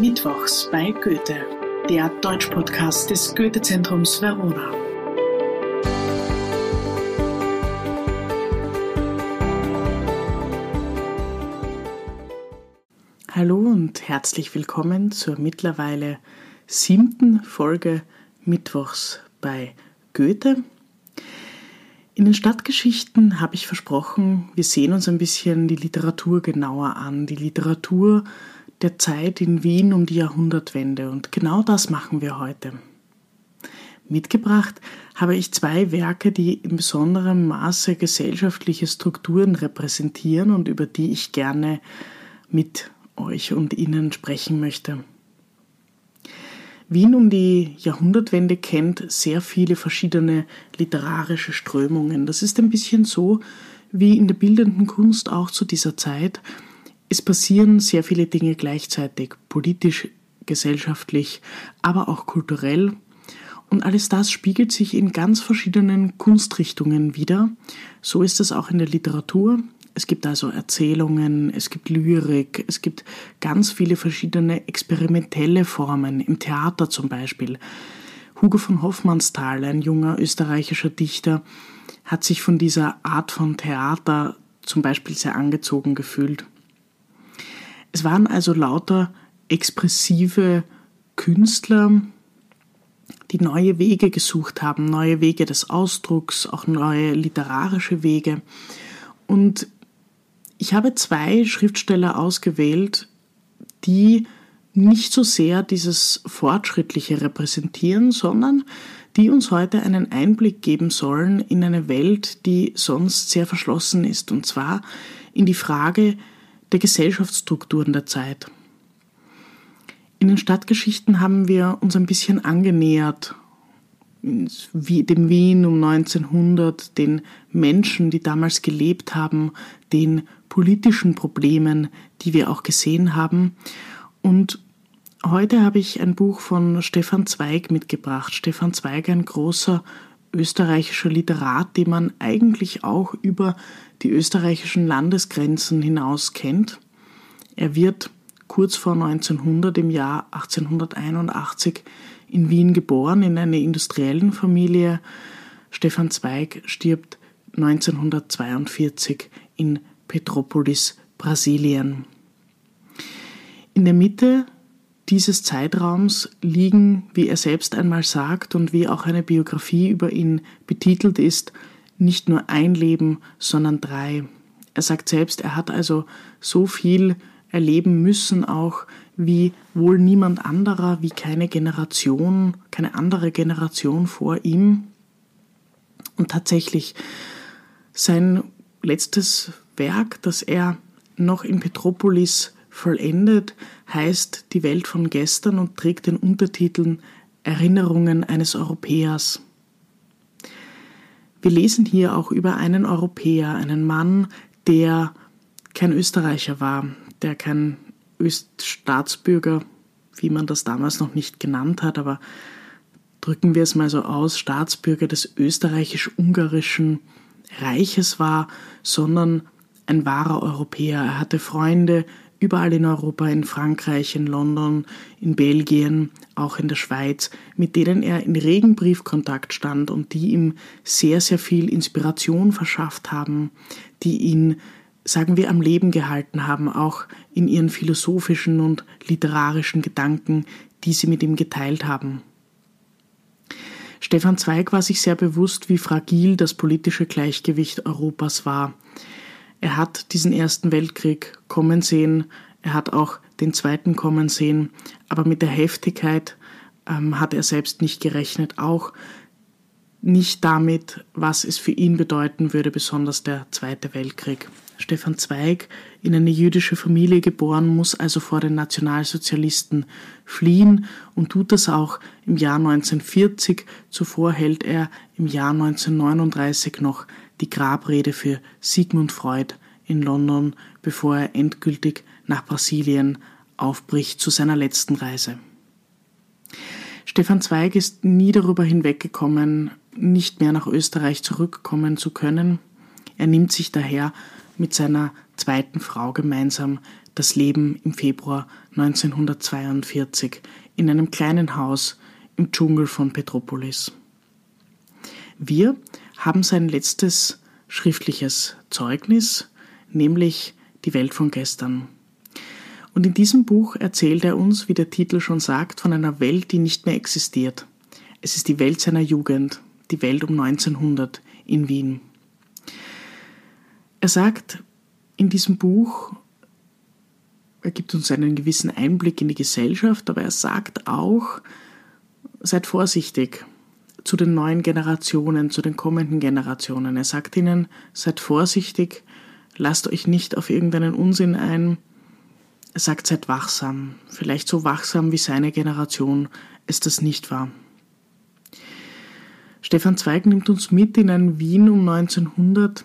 Mittwochs bei Goethe, der Deutschpodcast des Goethe-Zentrums Verona. Hallo und herzlich willkommen zur mittlerweile siebten Folge Mittwochs bei Goethe. In den Stadtgeschichten habe ich versprochen, wir sehen uns ein bisschen die Literatur genauer an, die Literatur der Zeit in Wien um die Jahrhundertwende. Und genau das machen wir heute. Mitgebracht habe ich zwei Werke, die in besonderem Maße gesellschaftliche Strukturen repräsentieren und über die ich gerne mit euch und Ihnen sprechen möchte. Wien um die Jahrhundertwende kennt sehr viele verschiedene literarische Strömungen. Das ist ein bisschen so wie in der bildenden Kunst auch zu dieser Zeit. Es passieren sehr viele Dinge gleichzeitig, politisch, gesellschaftlich, aber auch kulturell. Und alles das spiegelt sich in ganz verschiedenen Kunstrichtungen wieder. So ist es auch in der Literatur. Es gibt also Erzählungen, es gibt Lyrik, es gibt ganz viele verschiedene experimentelle Formen, im Theater zum Beispiel. Hugo von Hoffmannsthal, ein junger österreichischer Dichter, hat sich von dieser Art von Theater zum Beispiel sehr angezogen gefühlt. Es waren also lauter expressive Künstler, die neue Wege gesucht haben, neue Wege des Ausdrucks, auch neue literarische Wege. Und ich habe zwei Schriftsteller ausgewählt, die nicht so sehr dieses Fortschrittliche repräsentieren, sondern die uns heute einen Einblick geben sollen in eine Welt, die sonst sehr verschlossen ist, und zwar in die Frage der Gesellschaftsstrukturen der Zeit. In den Stadtgeschichten haben wir uns ein bisschen angenähert dem Wien um 1900, den Menschen, die damals gelebt haben, den politischen Problemen, die wir auch gesehen haben. Und heute habe ich ein Buch von Stefan Zweig mitgebracht. Stefan Zweig, ein großer österreichischer Literat, den man eigentlich auch über die österreichischen Landesgrenzen hinaus kennt. Er wird kurz vor 1900 im Jahr 1881 in Wien geboren, in einer industriellen Familie. Stefan Zweig stirbt 1942 in Petropolis, Brasilien. In der Mitte dieses Zeitraums liegen, wie er selbst einmal sagt und wie auch eine Biografie über ihn betitelt ist, nicht nur ein Leben, sondern drei. Er sagt selbst, er hat also so viel erleben müssen, auch wie wohl niemand anderer, wie keine Generation, keine andere Generation vor ihm. Und tatsächlich, sein letztes Werk, das er noch in Petropolis vollendet, heißt Die Welt von gestern und trägt den Untertitel Erinnerungen eines Europäers. Wir lesen hier auch über einen Europäer, einen Mann, der kein Österreicher war, der kein Staatsbürger, wie man das damals noch nicht genannt hat, aber drücken wir es mal so aus, Staatsbürger des österreichisch-ungarischen Reiches war, sondern ein wahrer Europäer. Er hatte Freunde überall in Europa, in Frankreich, in London, in Belgien, auch in der Schweiz, mit denen er in regen Briefkontakt stand und die ihm sehr, sehr viel Inspiration verschafft haben, die ihn sagen wir, am Leben gehalten haben, auch in ihren philosophischen und literarischen Gedanken, die sie mit ihm geteilt haben. Stefan Zweig war sich sehr bewusst, wie fragil das politische Gleichgewicht Europas war. Er hat diesen Ersten Weltkrieg kommen sehen, er hat auch den Zweiten kommen sehen, aber mit der Heftigkeit ähm, hat er selbst nicht gerechnet, auch nicht damit, was es für ihn bedeuten würde, besonders der Zweite Weltkrieg. Stefan Zweig, in eine jüdische Familie geboren, muss also vor den Nationalsozialisten fliehen und tut das auch im Jahr 1940. Zuvor hält er im Jahr 1939 noch die Grabrede für Sigmund Freud in London, bevor er endgültig nach Brasilien aufbricht zu seiner letzten Reise. Stefan Zweig ist nie darüber hinweggekommen, nicht mehr nach Österreich zurückkommen zu können. Er nimmt sich daher mit seiner zweiten Frau gemeinsam das Leben im Februar 1942 in einem kleinen Haus im Dschungel von Petropolis. Wir haben sein letztes schriftliches Zeugnis, nämlich die Welt von gestern. Und in diesem Buch erzählt er uns, wie der Titel schon sagt, von einer Welt, die nicht mehr existiert. Es ist die Welt seiner Jugend, die Welt um 1900 in Wien. Er sagt in diesem Buch, er gibt uns einen gewissen Einblick in die Gesellschaft, aber er sagt auch, seid vorsichtig zu den neuen Generationen, zu den kommenden Generationen. Er sagt ihnen, seid vorsichtig, lasst euch nicht auf irgendeinen Unsinn ein. Er sagt, seid wachsam, vielleicht so wachsam wie seine Generation es das nicht war. Stefan Zweig nimmt uns mit in ein Wien um 1900,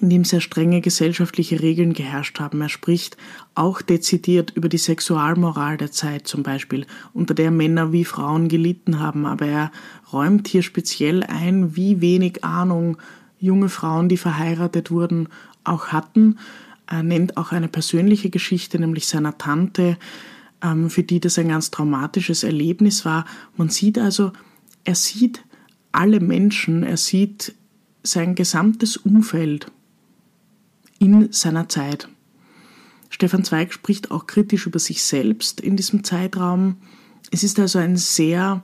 in dem sehr strenge gesellschaftliche Regeln geherrscht haben. Er spricht auch dezidiert über die Sexualmoral der Zeit zum Beispiel, unter der Männer wie Frauen gelitten haben, aber er räumt hier speziell ein, wie wenig Ahnung junge Frauen, die verheiratet wurden, auch hatten. Er nennt auch eine persönliche Geschichte, nämlich seiner Tante, ähm, für die das ein ganz traumatisches Erlebnis war. Man sieht also, er sieht alle Menschen, er sieht sein gesamtes Umfeld in seiner Zeit. Stefan Zweig spricht auch kritisch über sich selbst in diesem Zeitraum. Es ist also ein sehr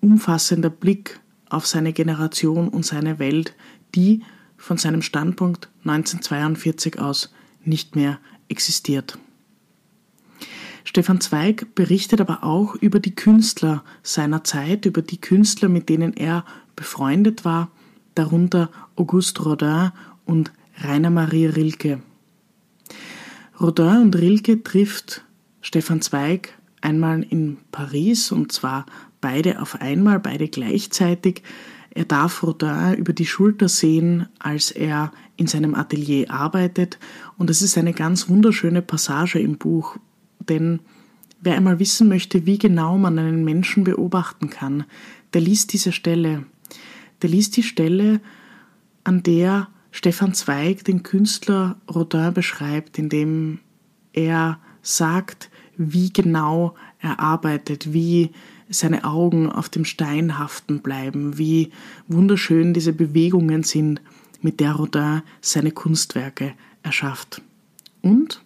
umfassender Blick auf seine Generation und seine Welt, die von seinem Standpunkt 1942 aus nicht mehr existiert. Stefan Zweig berichtet aber auch über die Künstler seiner Zeit, über die Künstler, mit denen er befreundet war, darunter Auguste Rodin und Rainer Maria Rilke. Rodin und Rilke trifft Stefan Zweig einmal in Paris und zwar beide auf einmal, beide gleichzeitig. Er darf Rodin über die Schulter sehen, als er in seinem Atelier arbeitet und es ist eine ganz wunderschöne Passage im Buch, denn wer einmal wissen möchte, wie genau man einen Menschen beobachten kann, der liest diese Stelle. Der liest die Stelle, an der Stefan Zweig den Künstler Rodin beschreibt, indem er sagt, wie genau er arbeitet, wie seine Augen auf dem Stein haften bleiben, wie wunderschön diese Bewegungen sind, mit der Rodin seine Kunstwerke erschafft. Und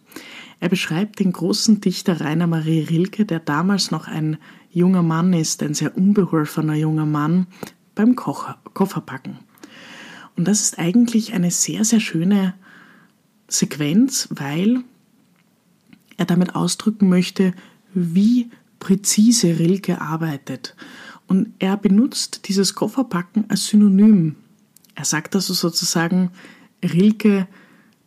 er beschreibt den großen Dichter Rainer Marie Rilke, der damals noch ein junger Mann ist, ein sehr unbeholfener junger Mann, beim Kocher, Kofferpacken. Und das ist eigentlich eine sehr, sehr schöne Sequenz, weil er damit ausdrücken möchte, wie präzise Rilke arbeitet. Und er benutzt dieses Kofferpacken als Synonym. Er sagt also sozusagen, Rilke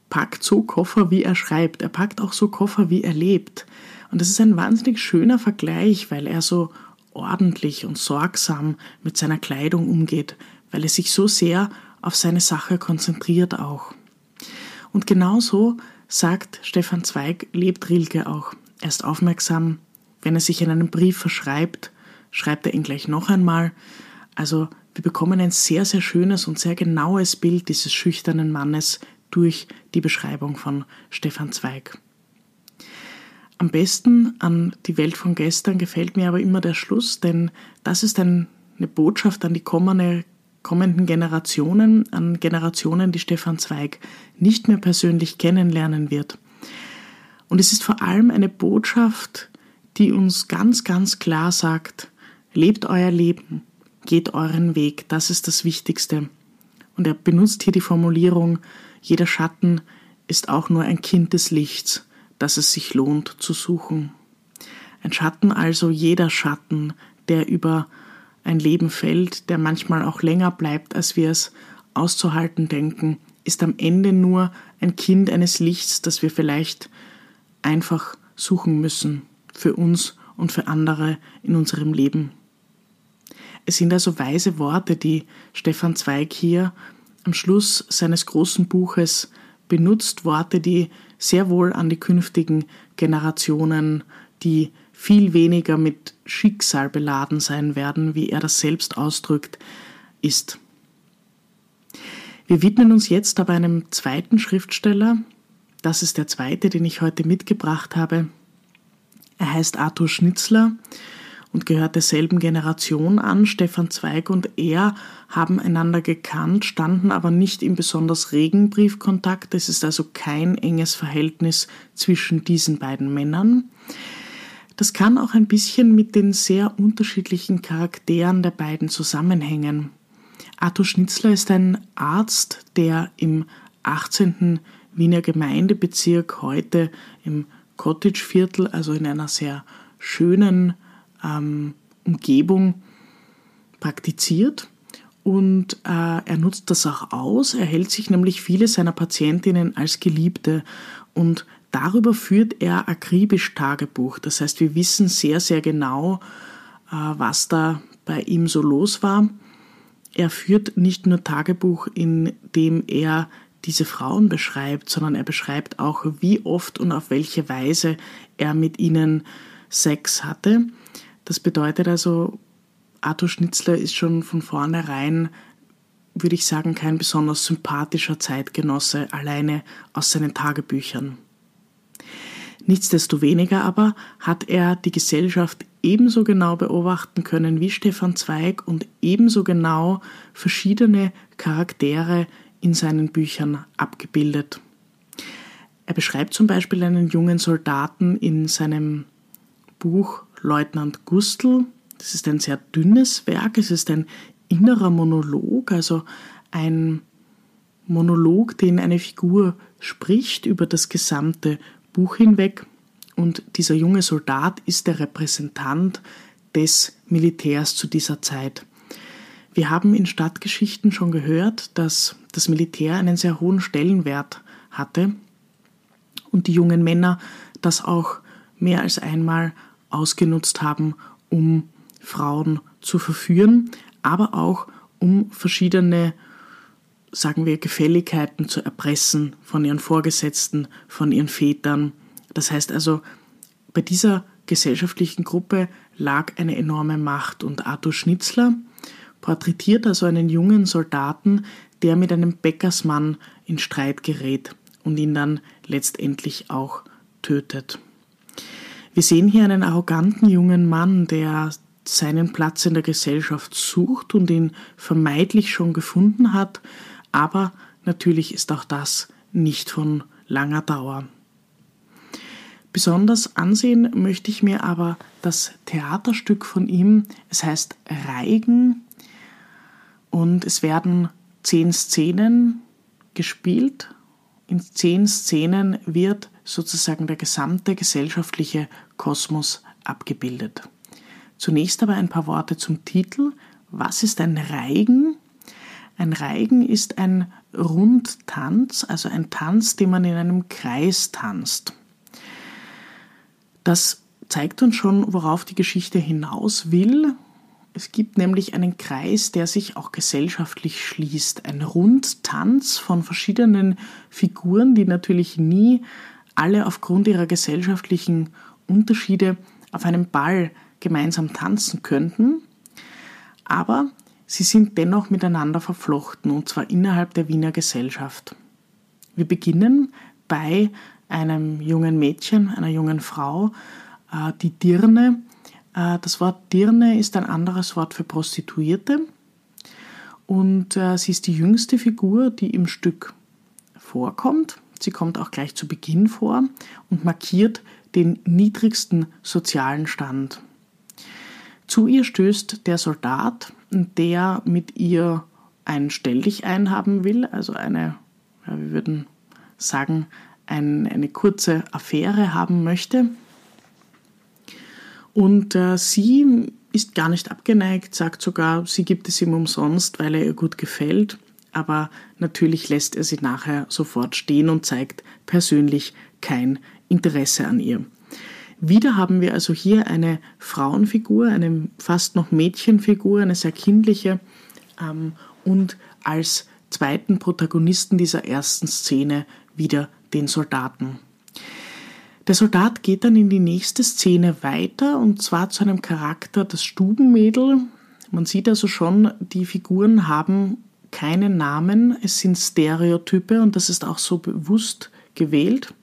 packt so Koffer, wie er schreibt. Er packt auch so Koffer, wie er lebt. Und das ist ein wahnsinnig schöner Vergleich, weil er so ordentlich und sorgsam mit seiner Kleidung umgeht, weil er sich so sehr auf seine Sache konzentriert auch. Und genauso sagt Stefan Zweig, lebt Rilke auch. Er ist aufmerksam, wenn er sich in einem Brief verschreibt, schreibt er ihn gleich noch einmal. Also wir bekommen ein sehr, sehr schönes und sehr genaues Bild dieses schüchternen Mannes, durch die Beschreibung von Stefan Zweig. Am besten an die Welt von gestern gefällt mir aber immer der Schluss, denn das ist ein, eine Botschaft an die kommende, kommenden Generationen, an Generationen, die Stefan Zweig nicht mehr persönlich kennenlernen wird. Und es ist vor allem eine Botschaft, die uns ganz, ganz klar sagt, lebt euer Leben, geht euren Weg, das ist das Wichtigste. Und er benutzt hier die Formulierung, jeder Schatten ist auch nur ein Kind des Lichts, das es sich lohnt zu suchen. Ein Schatten also jeder Schatten, der über ein Leben fällt, der manchmal auch länger bleibt, als wir es auszuhalten denken, ist am Ende nur ein Kind eines Lichts, das wir vielleicht einfach suchen müssen für uns und für andere in unserem Leben. Es sind also weise Worte, die Stefan Zweig hier am Schluss seines großen Buches benutzt Worte, die sehr wohl an die künftigen Generationen, die viel weniger mit Schicksal beladen sein werden, wie er das selbst ausdrückt, ist. Wir widmen uns jetzt aber einem zweiten Schriftsteller, Das ist der zweite, den ich heute mitgebracht habe. Er heißt Arthur Schnitzler und gehört derselben Generation an. Stefan Zweig und er haben einander gekannt, standen aber nicht in besonders regen Briefkontakt. Es ist also kein enges Verhältnis zwischen diesen beiden Männern. Das kann auch ein bisschen mit den sehr unterschiedlichen Charakteren der beiden zusammenhängen. Arthur Schnitzler ist ein Arzt, der im 18. Wiener Gemeindebezirk heute im Cottage-Viertel, also in einer sehr schönen ähm, Umgebung praktiziert und äh, er nutzt das auch aus. Er hält sich nämlich viele seiner Patientinnen als Geliebte und darüber führt er akribisch Tagebuch. Das heißt, wir wissen sehr, sehr genau, äh, was da bei ihm so los war. Er führt nicht nur Tagebuch, in dem er diese Frauen beschreibt, sondern er beschreibt auch, wie oft und auf welche Weise er mit ihnen Sex hatte. Das bedeutet also, Arthur Schnitzler ist schon von vornherein, würde ich sagen, kein besonders sympathischer Zeitgenosse, alleine aus seinen Tagebüchern. Nichtsdestoweniger aber hat er die Gesellschaft ebenso genau beobachten können wie Stefan Zweig und ebenso genau verschiedene Charaktere in seinen Büchern abgebildet. Er beschreibt zum Beispiel einen jungen Soldaten in seinem Buch Leutnant Gustl. Das ist ein sehr dünnes Werk, es ist ein innerer Monolog, also ein Monolog, den eine Figur spricht über das gesamte Buch hinweg. Und dieser junge Soldat ist der Repräsentant des Militärs zu dieser Zeit. Wir haben in Stadtgeschichten schon gehört, dass das Militär einen sehr hohen Stellenwert hatte und die jungen Männer das auch mehr als einmal ausgenutzt haben, um Frauen zu verführen, aber auch um verschiedene, sagen wir, Gefälligkeiten zu erpressen von ihren Vorgesetzten, von ihren Vätern. Das heißt also, bei dieser gesellschaftlichen Gruppe lag eine enorme Macht und Arthur Schnitzler porträtiert also einen jungen Soldaten, der mit einem Bäckersmann in Streit gerät und ihn dann letztendlich auch tötet. Wir sehen hier einen arroganten jungen Mann, der seinen Platz in der Gesellschaft sucht und ihn vermeidlich schon gefunden hat, aber natürlich ist auch das nicht von langer Dauer. Besonders ansehen möchte ich mir aber das Theaterstück von ihm. Es heißt Reigen und es werden zehn Szenen gespielt. In zehn Szenen wird sozusagen der gesamte gesellschaftliche Kosmos abgebildet. Zunächst aber ein paar Worte zum Titel. Was ist ein Reigen? Ein Reigen ist ein Rundtanz, also ein Tanz, den man in einem Kreis tanzt. Das zeigt uns schon, worauf die Geschichte hinaus will. Es gibt nämlich einen Kreis, der sich auch gesellschaftlich schließt. Ein Rundtanz von verschiedenen Figuren, die natürlich nie alle aufgrund ihrer gesellschaftlichen Unterschiede auf einem Ball gemeinsam tanzen könnten, aber sie sind dennoch miteinander verflochten und zwar innerhalb der Wiener Gesellschaft. Wir beginnen bei einem jungen Mädchen, einer jungen Frau, äh, die Dirne. Äh, das Wort Dirne ist ein anderes Wort für Prostituierte und äh, sie ist die jüngste Figur, die im Stück vorkommt. Sie kommt auch gleich zu Beginn vor und markiert den niedrigsten sozialen Stand. Zu ihr stößt der Soldat, der mit ihr ein Stelldichein haben will, also eine, ja, wir würden sagen, ein, eine kurze Affäre haben möchte. Und äh, sie ist gar nicht abgeneigt, sagt sogar, sie gibt es ihm umsonst, weil er ihr gut gefällt aber natürlich lässt er sie nachher sofort stehen und zeigt persönlich kein Interesse an ihr. Wieder haben wir also hier eine Frauenfigur, eine fast noch Mädchenfigur, eine sehr kindliche ähm, und als zweiten Protagonisten dieser ersten Szene wieder den Soldaten. Der Soldat geht dann in die nächste Szene weiter und zwar zu einem Charakter, das Stubenmädel. Man sieht also schon, die Figuren haben keine Namen, es sind Stereotype und das ist auch so bewusst gewählt,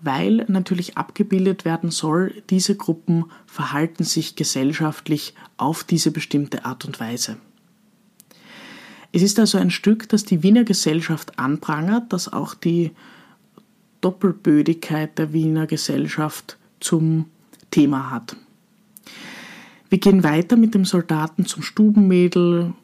weil natürlich abgebildet werden soll, diese Gruppen verhalten sich gesellschaftlich auf diese bestimmte Art und Weise. Es ist also ein Stück, das die Wiener Gesellschaft anprangert, das auch die Doppelbödigkeit der Wiener Gesellschaft zum Thema hat. Wir gehen weiter mit dem Soldaten zum Stubenmädel,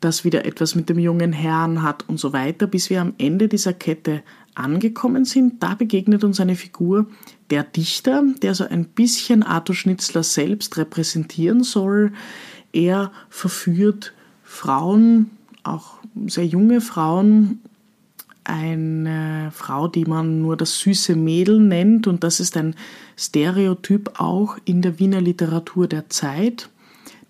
das wieder etwas mit dem jungen Herrn hat und so weiter, bis wir am Ende dieser Kette angekommen sind. Da begegnet uns eine Figur, der Dichter, der so ein bisschen Arthur Schnitzler selbst repräsentieren soll. Er verführt Frauen, auch sehr junge Frauen, eine Frau, die man nur das süße Mädel nennt und das ist ein Stereotyp auch in der Wiener Literatur der Zeit.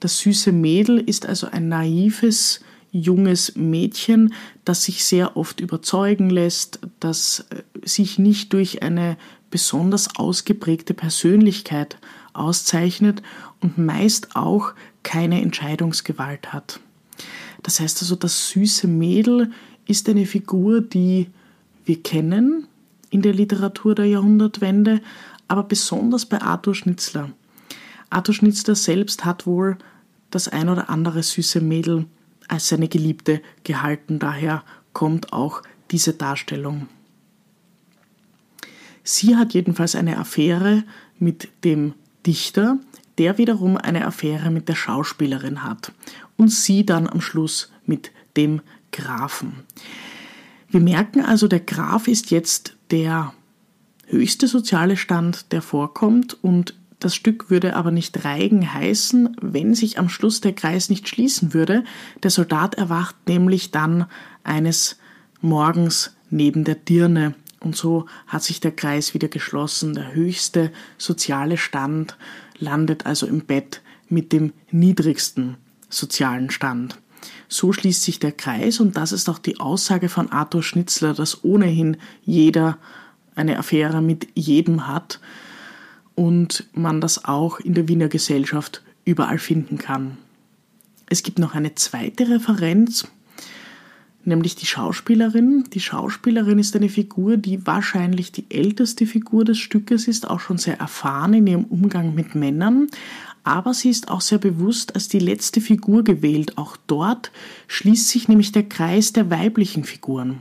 Das süße Mädel ist also ein naives, junges Mädchen, das sich sehr oft überzeugen lässt, das äh, sich nicht durch eine besonders ausgeprägte Persönlichkeit auszeichnet und meist auch keine Entscheidungsgewalt hat. Das heißt also, das süße Mädel ist eine Figur, die wir kennen in der Literatur der Jahrhundertwende, aber besonders bei Arthur Schnitzler. Arthur Schnitzler selbst hat wohl das ein oder andere süße Mädel als seine Geliebte gehalten, daher kommt auch diese Darstellung. Sie hat jedenfalls eine Affäre mit dem Dichter, der wiederum eine Affäre mit der Schauspielerin hat und sie dann am Schluss mit dem Grafen. Wir merken also, der Graf ist jetzt der höchste soziale Stand, der vorkommt und das Stück würde aber nicht Reigen heißen, wenn sich am Schluss der Kreis nicht schließen würde. Der Soldat erwacht nämlich dann eines Morgens neben der Dirne und so hat sich der Kreis wieder geschlossen. Der höchste soziale Stand landet also im Bett mit dem niedrigsten sozialen Stand. So schließt sich der Kreis und das ist auch die Aussage von Arthur Schnitzler, dass ohnehin jeder eine Affäre mit jedem hat und man das auch in der Wiener Gesellschaft überall finden kann. Es gibt noch eine zweite Referenz, nämlich die Schauspielerin. Die Schauspielerin ist eine Figur, die wahrscheinlich die älteste Figur des Stückes ist, auch schon sehr erfahren in ihrem Umgang mit Männern, aber sie ist auch sehr bewusst als die letzte Figur gewählt. Auch dort schließt sich nämlich der Kreis der weiblichen Figuren.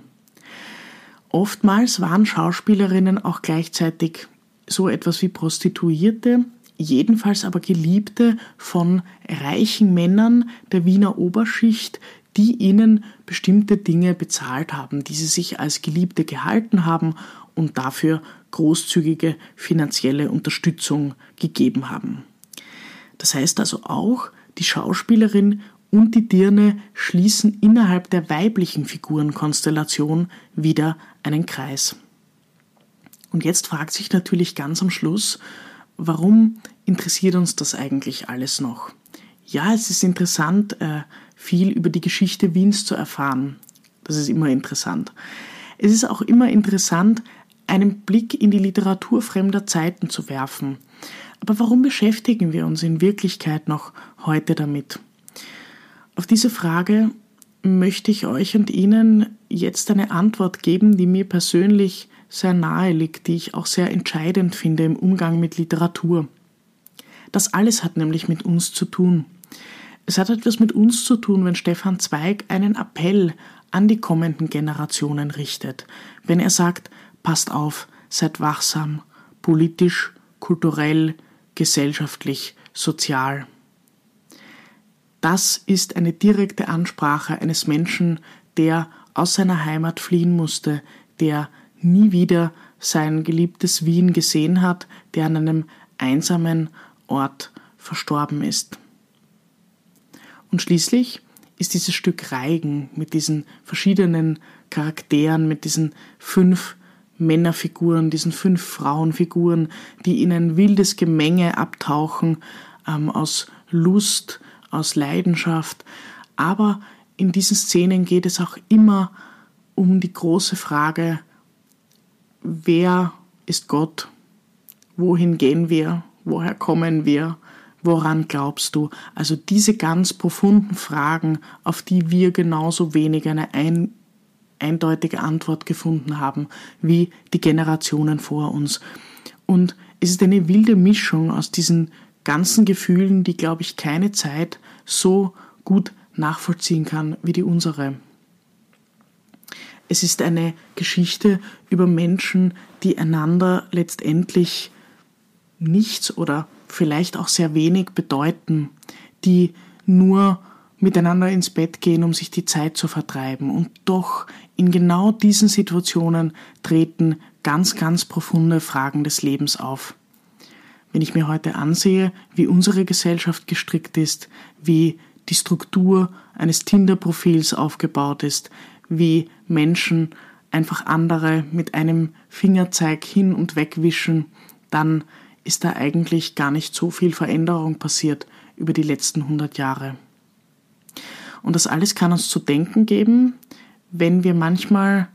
Oftmals waren Schauspielerinnen auch gleichzeitig so etwas wie Prostituierte, jedenfalls aber Geliebte von reichen Männern der Wiener Oberschicht, die ihnen bestimmte Dinge bezahlt haben, die sie sich als Geliebte gehalten haben und dafür großzügige finanzielle Unterstützung gegeben haben. Das heißt also auch, die Schauspielerin und die Dirne schließen innerhalb der weiblichen Figurenkonstellation wieder einen Kreis. Und jetzt fragt sich natürlich ganz am Schluss, warum interessiert uns das eigentlich alles noch? Ja, es ist interessant, äh, viel über die Geschichte Wiens zu erfahren. Das ist immer interessant. Es ist auch immer interessant, einen Blick in die Literatur fremder Zeiten zu werfen. Aber warum beschäftigen wir uns in Wirklichkeit noch heute damit? Auf diese Frage möchte ich euch und Ihnen jetzt eine Antwort geben, die mir persönlich sehr nahe liegt, die ich auch sehr entscheidend finde im Umgang mit Literatur. Das alles hat nämlich mit uns zu tun. Es hat etwas mit uns zu tun, wenn Stefan Zweig einen Appell an die kommenden Generationen richtet, wenn er sagt, passt auf, seid wachsam, politisch, kulturell, gesellschaftlich, sozial. Das ist eine direkte Ansprache eines Menschen, der aus seiner Heimat fliehen musste, der nie wieder sein geliebtes Wien gesehen hat, der an einem einsamen Ort verstorben ist. Und schließlich ist dieses Stück Reigen mit diesen verschiedenen Charakteren, mit diesen fünf Männerfiguren, diesen fünf Frauenfiguren, die in ein wildes Gemenge abtauchen ähm, aus Lust, aus Leidenschaft. Aber in diesen Szenen geht es auch immer um die große Frage, wer ist Gott? Wohin gehen wir? Woher kommen wir? Woran glaubst du? Also diese ganz profunden Fragen, auf die wir genauso wenig eine eindeutige Antwort gefunden haben wie die Generationen vor uns. Und es ist eine wilde Mischung aus diesen ganzen Gefühlen, die, glaube ich, keine Zeit so gut nachvollziehen kann wie die unsere. Es ist eine Geschichte über Menschen, die einander letztendlich nichts oder vielleicht auch sehr wenig bedeuten, die nur miteinander ins Bett gehen, um sich die Zeit zu vertreiben. Und doch in genau diesen Situationen treten ganz, ganz profunde Fragen des Lebens auf. Wenn ich mir heute ansehe, wie unsere Gesellschaft gestrickt ist, wie die Struktur eines Tinder-Profils aufgebaut ist, wie Menschen einfach andere mit einem Fingerzeig hin und wegwischen, dann ist da eigentlich gar nicht so viel Veränderung passiert über die letzten 100 Jahre. Und das alles kann uns zu denken geben, wenn wir manchmal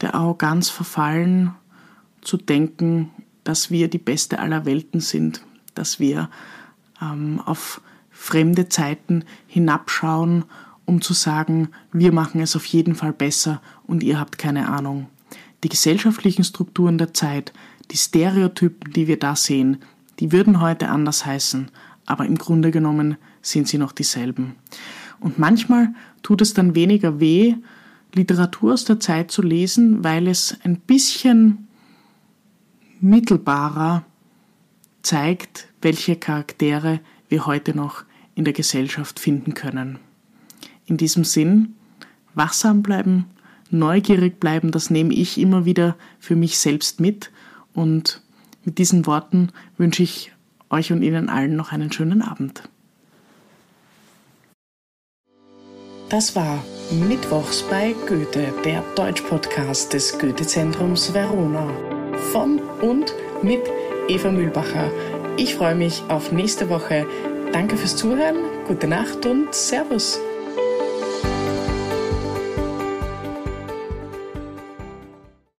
der Arroganz verfallen, zu denken, dass wir die beste aller Welten sind, dass wir ähm, auf fremde Zeiten hinabschauen, um zu sagen, wir machen es auf jeden Fall besser und ihr habt keine Ahnung. Die gesellschaftlichen Strukturen der Zeit, die Stereotypen, die wir da sehen, die würden heute anders heißen, aber im Grunde genommen sind sie noch dieselben. Und manchmal tut es dann weniger weh, Literatur aus der Zeit zu lesen, weil es ein bisschen mittelbarer zeigt, welche Charaktere wir heute noch in der Gesellschaft finden können. In diesem Sinn, wachsam bleiben, neugierig bleiben, das nehme ich immer wieder für mich selbst mit. Und mit diesen Worten wünsche ich euch und Ihnen allen noch einen schönen Abend. Das war Mittwochs bei Goethe, der Deutsch-Podcast des Goethe-Zentrums Verona. Von und mit Eva Mühlbacher. Ich freue mich auf nächste Woche. Danke fürs Zuhören, gute Nacht und Servus.